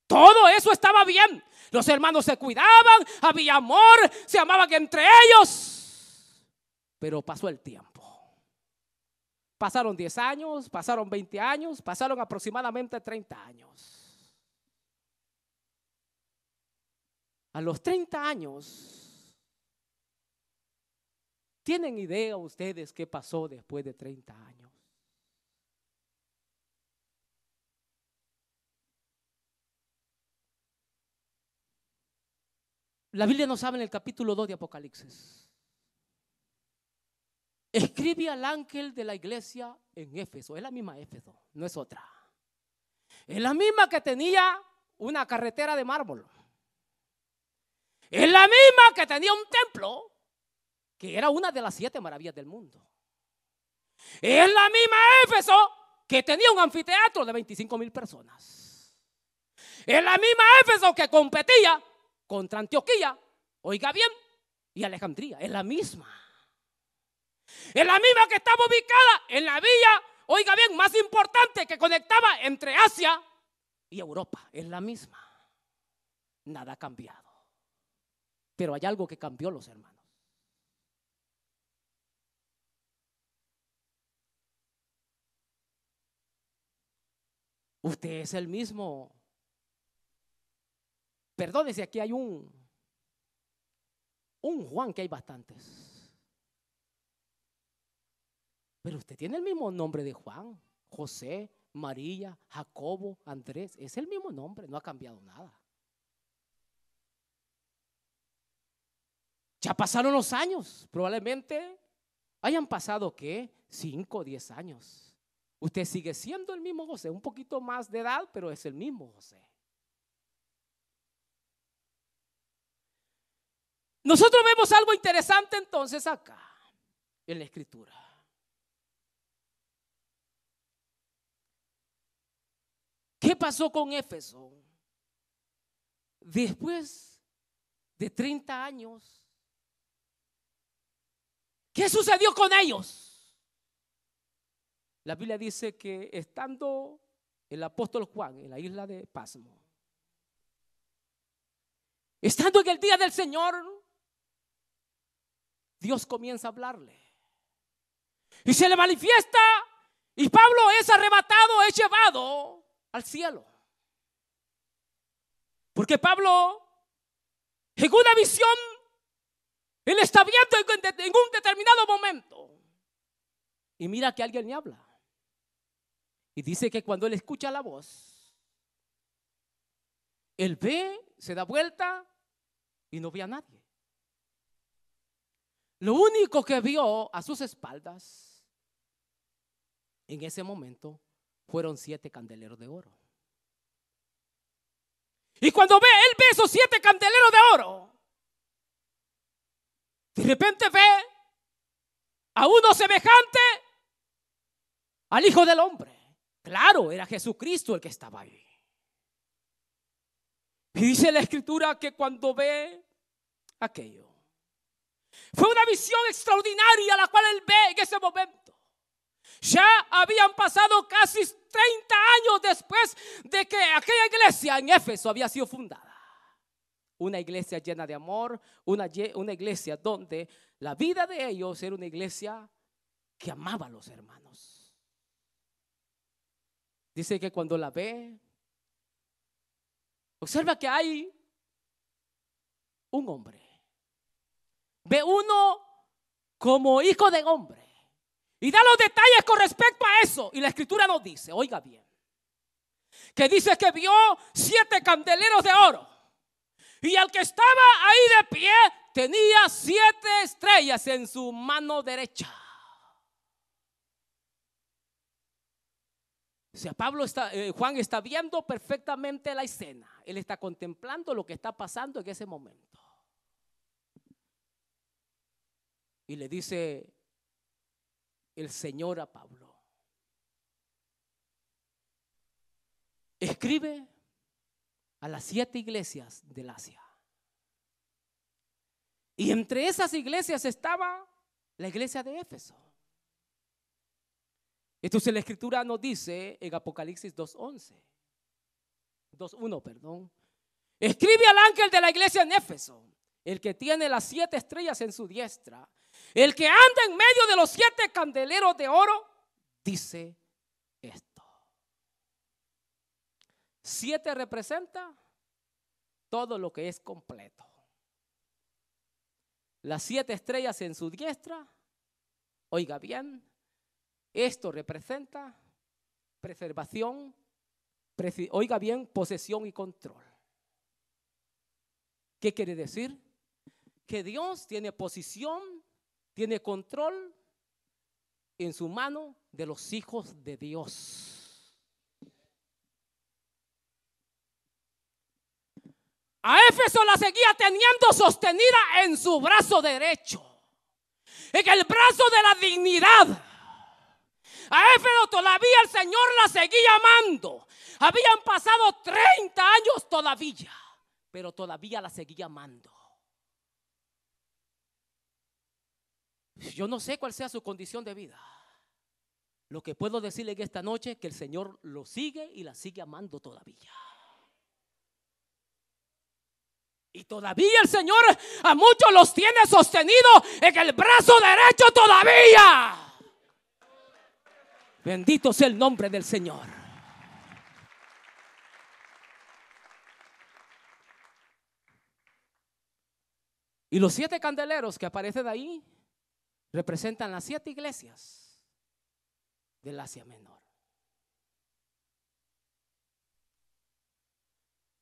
Todo eso estaba bien. Los hermanos se cuidaban, había amor, se amaban entre ellos. Pero pasó el tiempo. Pasaron 10 años, pasaron 20 años, pasaron aproximadamente 30 años. A los 30 años, ¿tienen idea ustedes qué pasó después de 30 años? La Biblia nos habla en el capítulo 2 de Apocalipsis. Escribe al ángel de la iglesia en Éfeso. Es la misma Éfeso, no es otra. Es la misma que tenía una carretera de mármol. Es la misma que tenía un templo, que era una de las siete maravillas del mundo. Es la misma Éfeso que tenía un anfiteatro de 25 mil personas. Es la misma Éfeso que competía contra Antioquía, oiga bien, y Alejandría. Es la misma. Es la misma que estaba ubicada en la villa, oiga bien, más importante que conectaba entre Asia y Europa. Es la misma. Nada ha cambiado. Pero hay algo que cambió los hermanos. Usted es el mismo. Perdone si aquí hay un, un Juan, que hay bastantes. Pero usted tiene el mismo nombre de Juan, José, María, Jacobo, Andrés. Es el mismo nombre, no ha cambiado nada. Ya pasaron los años, probablemente hayan pasado, ¿qué? Cinco o diez años. Usted sigue siendo el mismo José, un poquito más de edad, pero es el mismo José. Nosotros vemos algo interesante entonces acá, en la escritura. ¿Qué pasó con Éfeso? Después de 30 años, ¿Qué sucedió con ellos? La Biblia dice que estando el apóstol Juan en la isla de Pasmo, estando en el día del Señor, Dios comienza a hablarle. Y se le manifiesta y Pablo es arrebatado, es llevado al cielo. Porque Pablo, en una visión, él está viendo en un determinado momento. Y mira que alguien le habla. Y dice que cuando él escucha la voz, él ve, se da vuelta y no ve a nadie. Lo único que vio a sus espaldas en ese momento fueron siete candeleros de oro. Y cuando ve, él ve esos siete candeleros de oro, de repente ve a uno semejante al Hijo del Hombre. Claro, era Jesucristo el que estaba ahí. Y dice la escritura que cuando ve aquello, fue una visión extraordinaria la cual él ve en ese momento. Ya habían pasado casi 30 años después de que aquella iglesia en Éfeso había sido fundada una iglesia llena de amor, una, una iglesia donde la vida de ellos era una iglesia que amaba a los hermanos. Dice que cuando la ve, observa que hay un hombre. Ve uno como hijo de hombre. Y da los detalles con respecto a eso. Y la escritura nos dice, oiga bien, que dice que vio siete candeleros de oro y el que estaba ahí de pie tenía siete estrellas en su mano derecha. O sea, Pablo está, eh, Juan está viendo perfectamente la escena. Él está contemplando lo que está pasando en ese momento. Y le dice el Señor a Pablo, escribe a las siete iglesias del Asia. Y entre esas iglesias estaba la iglesia de Éfeso. Entonces la escritura nos dice en Apocalipsis 2.11, 2.1, perdón. Escribe al ángel de la iglesia en Éfeso, el que tiene las siete estrellas en su diestra, el que anda en medio de los siete candeleros de oro, dice esto. Siete representa todo lo que es completo. Las siete estrellas en su diestra, oiga bien, esto representa preservación, oiga bien, posesión y control. ¿Qué quiere decir? Que Dios tiene posición, tiene control en su mano de los hijos de Dios. A Éfeso la seguía teniendo sostenida en su brazo derecho, en el brazo de la dignidad. A Éfeso todavía el Señor la seguía amando. Habían pasado 30 años todavía, pero todavía la seguía amando. Yo no sé cuál sea su condición de vida. Lo que puedo decirle en esta noche es que el Señor lo sigue y la sigue amando todavía. Y todavía el Señor a muchos los tiene sostenido en el brazo derecho todavía. Bendito sea el nombre del Señor. Y los siete candeleros que aparecen ahí representan las siete iglesias del Asia Menor.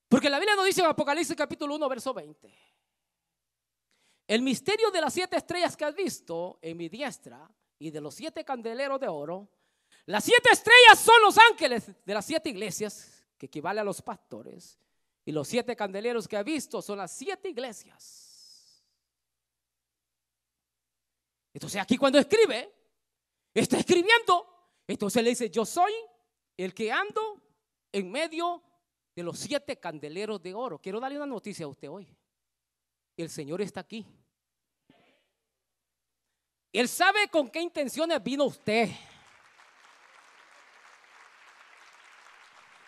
Porque la Biblia nos dice en Apocalipsis capítulo 1, verso 20. El misterio de las siete estrellas que has visto en mi diestra y de los siete candeleros de oro. Las siete estrellas son los ángeles de las siete iglesias, que equivale a los pastores. Y los siete candeleros que has visto son las siete iglesias. Entonces aquí cuando escribe, está escribiendo. Entonces le dice, yo soy el que ando en medio de los siete candeleros de oro. Quiero darle una noticia a usted hoy. El Señor está aquí. Él sabe con qué intenciones vino usted.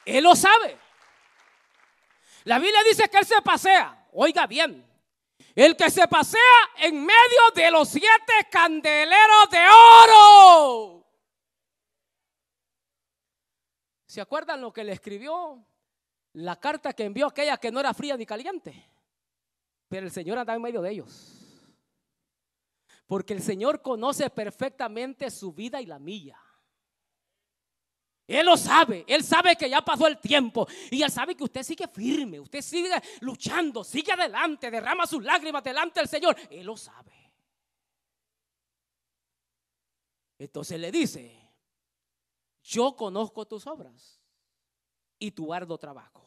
Él lo sabe. La Biblia dice que Él se pasea. Oiga bien. El que se pasea en medio de los siete candeleros de oro. ¿Se acuerdan lo que le escribió la carta que envió aquella que no era fría ni caliente. Pero el Señor andaba en medio de ellos. Porque el Señor conoce perfectamente su vida y la mía. Él lo sabe, Él sabe que ya pasó el tiempo y Él sabe que usted sigue firme, usted sigue luchando, sigue adelante, derrama sus lágrimas delante del Señor. Él lo sabe. Entonces le dice, yo conozco tus obras y tu arduo trabajo.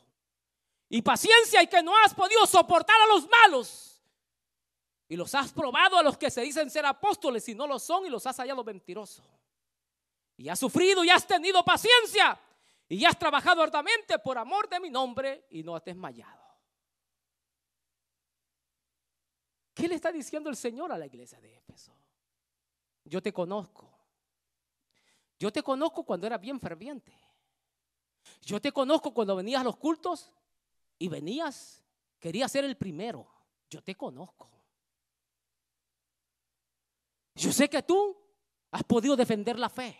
Y paciencia y que no has podido soportar a los malos. Y los has probado a los que se dicen ser apóstoles y no lo son y los has hallado mentirosos. Y has sufrido y has tenido paciencia y has trabajado arduamente por amor de mi nombre y no has desmayado. ¿Qué le está diciendo el Señor a la iglesia de Éfeso? Yo te conozco. Yo te conozco cuando era bien ferviente. Yo te conozco cuando venías a los cultos y venías, querías ser el primero. Yo te conozco. Yo sé que tú has podido defender la fe.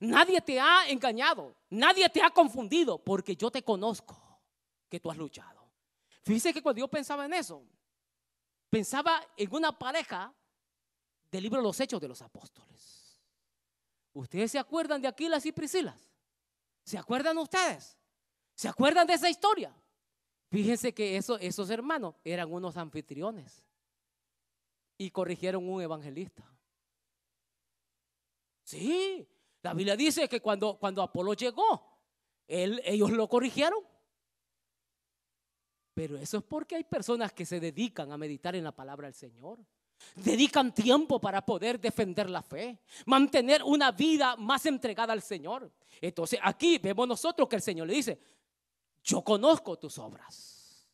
Nadie te ha engañado, nadie te ha confundido, porque yo te conozco que tú has luchado. Fíjese que cuando yo pensaba en eso, pensaba en una pareja del libro los Hechos de los Apóstoles. ¿Ustedes se acuerdan de Aquilas y Priscilas? ¿Se acuerdan ustedes? ¿Se acuerdan de esa historia? Fíjense que esos hermanos eran unos anfitriones y corrigieron un evangelista. Sí, la Biblia dice que cuando, cuando Apolo llegó, ellos lo corrigieron. Pero eso es porque hay personas que se dedican a meditar en la palabra del Señor. Dedican tiempo para poder defender la fe, mantener una vida más entregada al Señor. Entonces aquí vemos nosotros que el Señor le dice, yo conozco tus obras.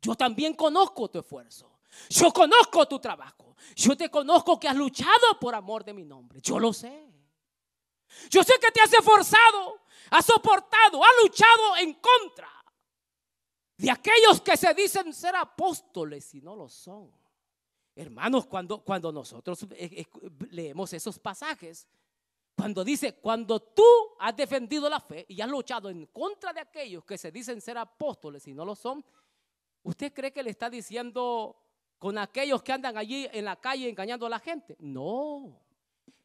Yo también conozco tu esfuerzo. Yo conozco tu trabajo. Yo te conozco que has luchado por amor de mi nombre. Yo lo sé. Yo sé que te has esforzado, has soportado, has luchado en contra de aquellos que se dicen ser apóstoles y no lo son. Hermanos, cuando, cuando nosotros eh, eh, leemos esos pasajes, cuando dice, cuando tú has defendido la fe y has luchado en contra de aquellos que se dicen ser apóstoles y no lo son, ¿usted cree que le está diciendo con aquellos que andan allí en la calle engañando a la gente? No,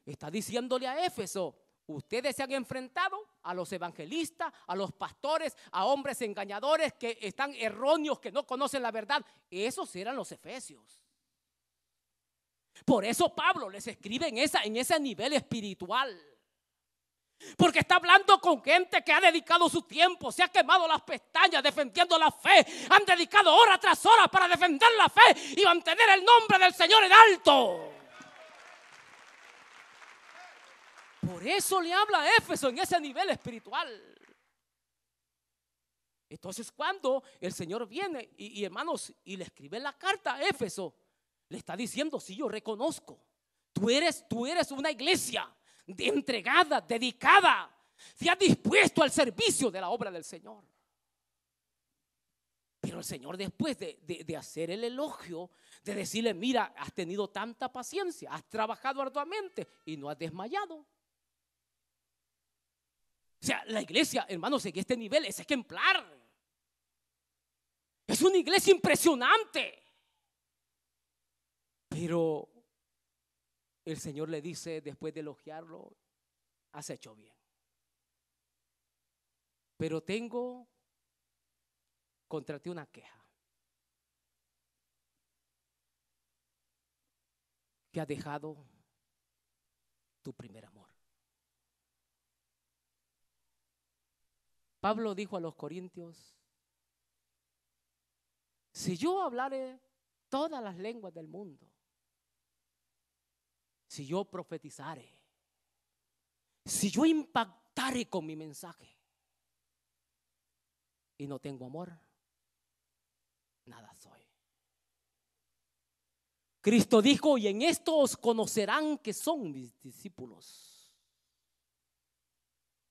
está diciéndole a Éfeso, ustedes se han enfrentado a los evangelistas, a los pastores, a hombres engañadores que están erróneos, que no conocen la verdad. Esos eran los efesios. Por eso Pablo les escribe en, en ese nivel espiritual. Porque está hablando con gente que ha dedicado su tiempo, se ha quemado las pestañas defendiendo la fe. Han dedicado hora tras hora para defender la fe y mantener el nombre del Señor en alto. Por eso le habla a Éfeso en ese nivel espiritual. Entonces cuando el Señor viene y, hermanos y le escribe la carta a Éfeso, le está diciendo, sí, yo reconozco. Tú eres, tú eres una iglesia entregada, dedicada. Se ha dispuesto al servicio de la obra del Señor. Pero el Señor después de, de, hacer el elogio, de decirle, mira, has tenido tanta paciencia, has trabajado arduamente y no has desmayado. O sea, la iglesia, hermanos, en este nivel es ejemplar. Es una iglesia impresionante. Pero el Señor le dice, después de elogiarlo, has hecho bien. Pero tengo contra ti una queja. Que ha dejado tu primer amor. Pablo dijo a los corintios, si yo hablaré todas las lenguas del mundo si yo profetizare, si yo impactare con mi mensaje y no tengo amor, nada soy. Cristo dijo, y en esto os conocerán que son mis discípulos,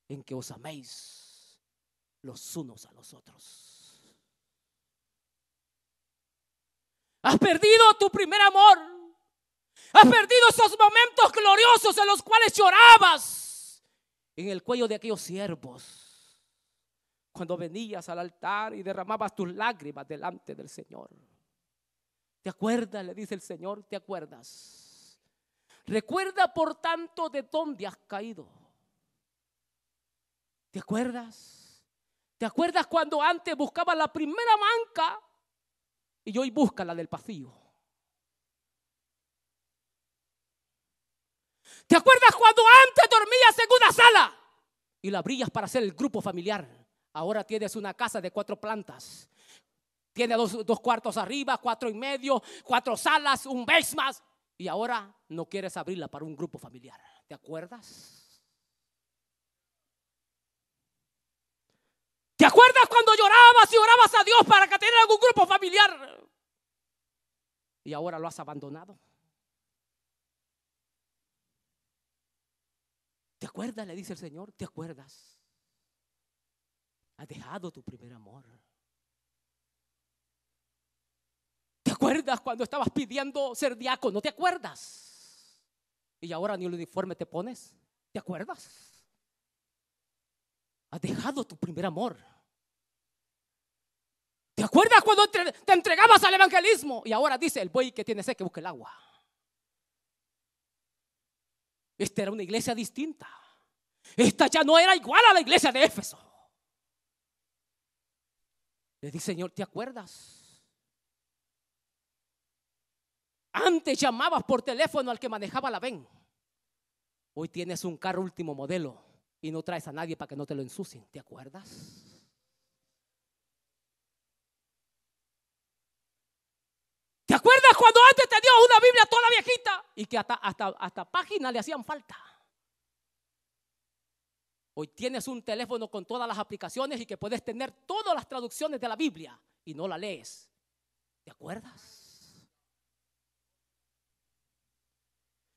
en que os améis los unos a los otros. Has perdido tu primer amor. Has perdido esos momentos gloriosos en los cuales llorabas en el cuello de aquellos siervos. Cuando venías al altar y derramabas tus lágrimas delante del Señor. ¿Te acuerdas? Le dice el Señor, ¿te acuerdas? Recuerda por tanto de dónde has caído. ¿Te acuerdas? ¿Te acuerdas cuando antes buscabas la primera manca y hoy busca la del pasillo? ¿Te acuerdas cuando antes dormías en una sala y la abrías para hacer el grupo familiar? Ahora tienes una casa de cuatro plantas. Tiene dos, dos cuartos arriba, cuatro y medio, cuatro salas, un basement. Y ahora no quieres abrirla para un grupo familiar. ¿Te acuerdas? ¿Te acuerdas cuando llorabas y orabas a Dios para que tenga algún grupo familiar? Y ahora lo has abandonado. ¿Te acuerdas? Le dice el Señor, ¿te acuerdas? Has dejado tu primer amor. ¿Te acuerdas cuando estabas pidiendo ser diácono? ¿Te acuerdas? Y ahora ni el uniforme te pones. ¿Te acuerdas? Has dejado tu primer amor. ¿Te acuerdas cuando te entregabas al evangelismo? Y ahora dice el buey que tiene sed que busque el agua. Esta era una iglesia distinta. Esta ya no era igual a la iglesia de Éfeso. Le dice, Señor, ¿te acuerdas? Antes llamabas por teléfono al que manejaba la VEN. Hoy tienes un carro último modelo y no traes a nadie para que no te lo ensucien. ¿Te acuerdas? ¿Te acuerdas cuando antes te dio una Biblia toda viejita y que hasta, hasta, hasta páginas le hacían falta? Hoy tienes un teléfono con todas las aplicaciones y que puedes tener todas las traducciones de la Biblia y no la lees. ¿Te acuerdas?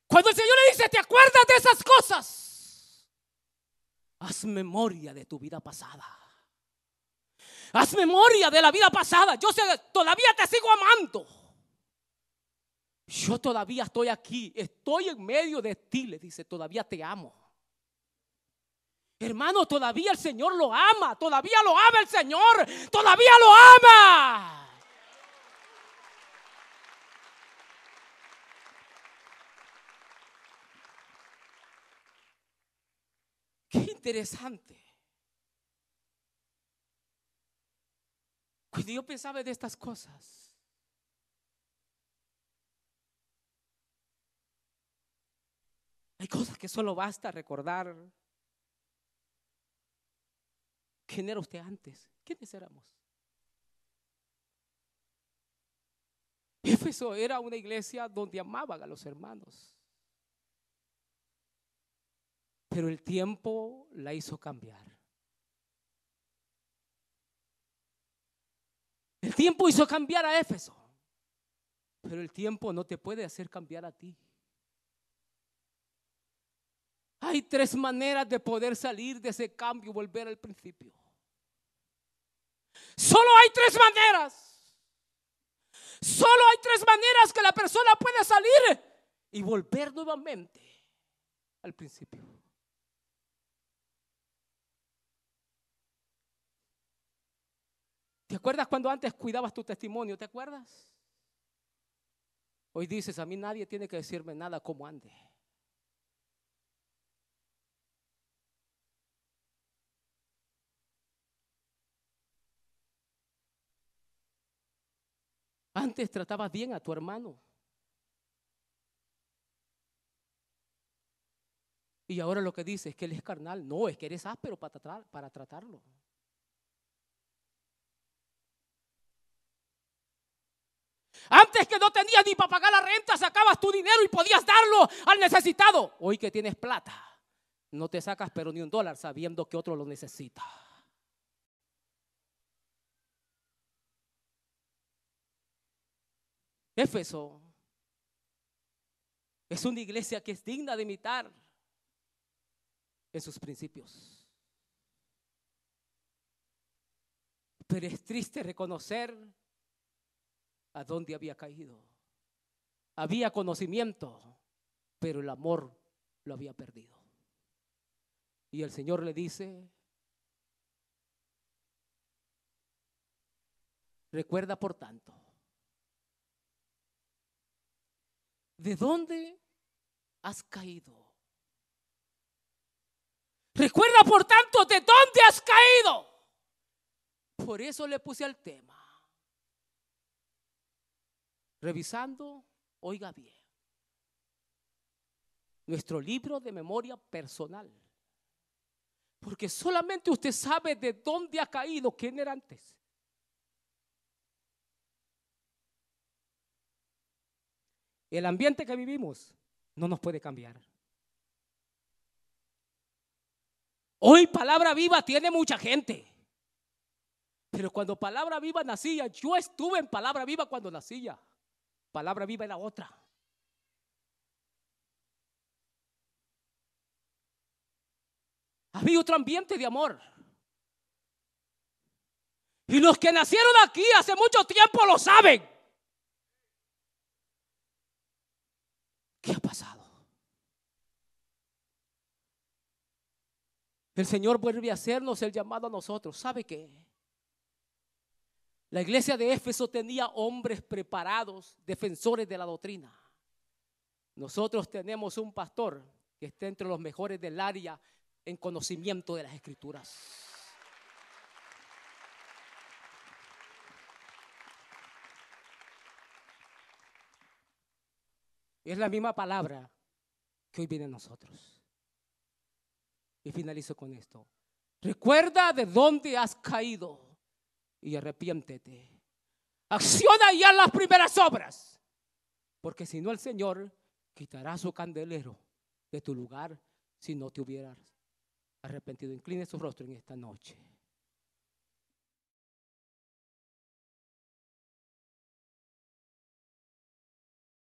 Cuando el Señor le dice, ¿te acuerdas de esas cosas? Haz memoria de tu vida pasada. Haz memoria de la vida pasada. Yo todavía te sigo amando. Yo todavía estoy aquí. Estoy en medio de ti, le dice, todavía te amo. Hermano, todavía el Señor lo ama. Todavía lo ama el Señor. Todavía lo ama. Qué interesante. Cuando yo pensaba de estas cosas, hay cosas que solo basta recordar. ¿Quién era usted antes? ¿Quiénes éramos? Éfeso era una iglesia donde amaban a los hermanos. Pero el tiempo la hizo cambiar. El tiempo hizo cambiar a Éfeso. Pero el tiempo no te puede hacer cambiar a ti. Hay tres maneras de poder salir de ese cambio y volver al principio. Solo hay tres maneras. Solo hay tres maneras que la persona puede salir y volver nuevamente al principio. ¿Te acuerdas cuando antes cuidabas tu testimonio? ¿Te acuerdas? Hoy dices, a mí nadie tiene que decirme nada como ande. Antes tratabas bien a tu hermano. Y ahora lo que dices es que él es carnal. No, es que eres áspero para, para tratarlo. Antes que no tenías ni para pagar la renta, sacabas tu dinero y podías darlo al necesitado. Hoy que tienes plata, no te sacas pero ni un dólar sabiendo que otro lo necesita. Éfeso es una iglesia que es digna de imitar en sus principios. Pero es triste reconocer a dónde había caído. Había conocimiento, pero el amor lo había perdido. Y el Señor le dice, recuerda por tanto, ¿de dónde has caído? Recuerda por tanto de dónde has caído. Por eso le puse al tema revisando, oiga bien, nuestro libro de memoria personal. Porque solamente usted sabe de dónde ha caído, quién era antes. El ambiente que vivimos no nos puede cambiar. Hoy Palabra Viva tiene mucha gente. Pero cuando Palabra Viva nacía, yo estuve en Palabra Viva cuando nacía palabra viva era otra. Había otro ambiente de amor. Y los que nacieron aquí hace mucho tiempo lo saben. ¿Qué ha pasado? El Señor vuelve a hacernos el llamado a nosotros. ¿Sabe qué? La iglesia de Éfeso tenía hombres preparados, defensores de la doctrina. Nosotros tenemos un pastor que está entre los mejores del área en conocimiento de las escrituras. Es la misma palabra que hoy viene a nosotros. Y finalizo con esto. Recuerda de dónde has caído y arrepiéntete. Acciona ya las primeras obras, porque si no el Señor quitará su candelero de tu lugar si no te hubieras arrepentido. Incline su rostro en esta noche.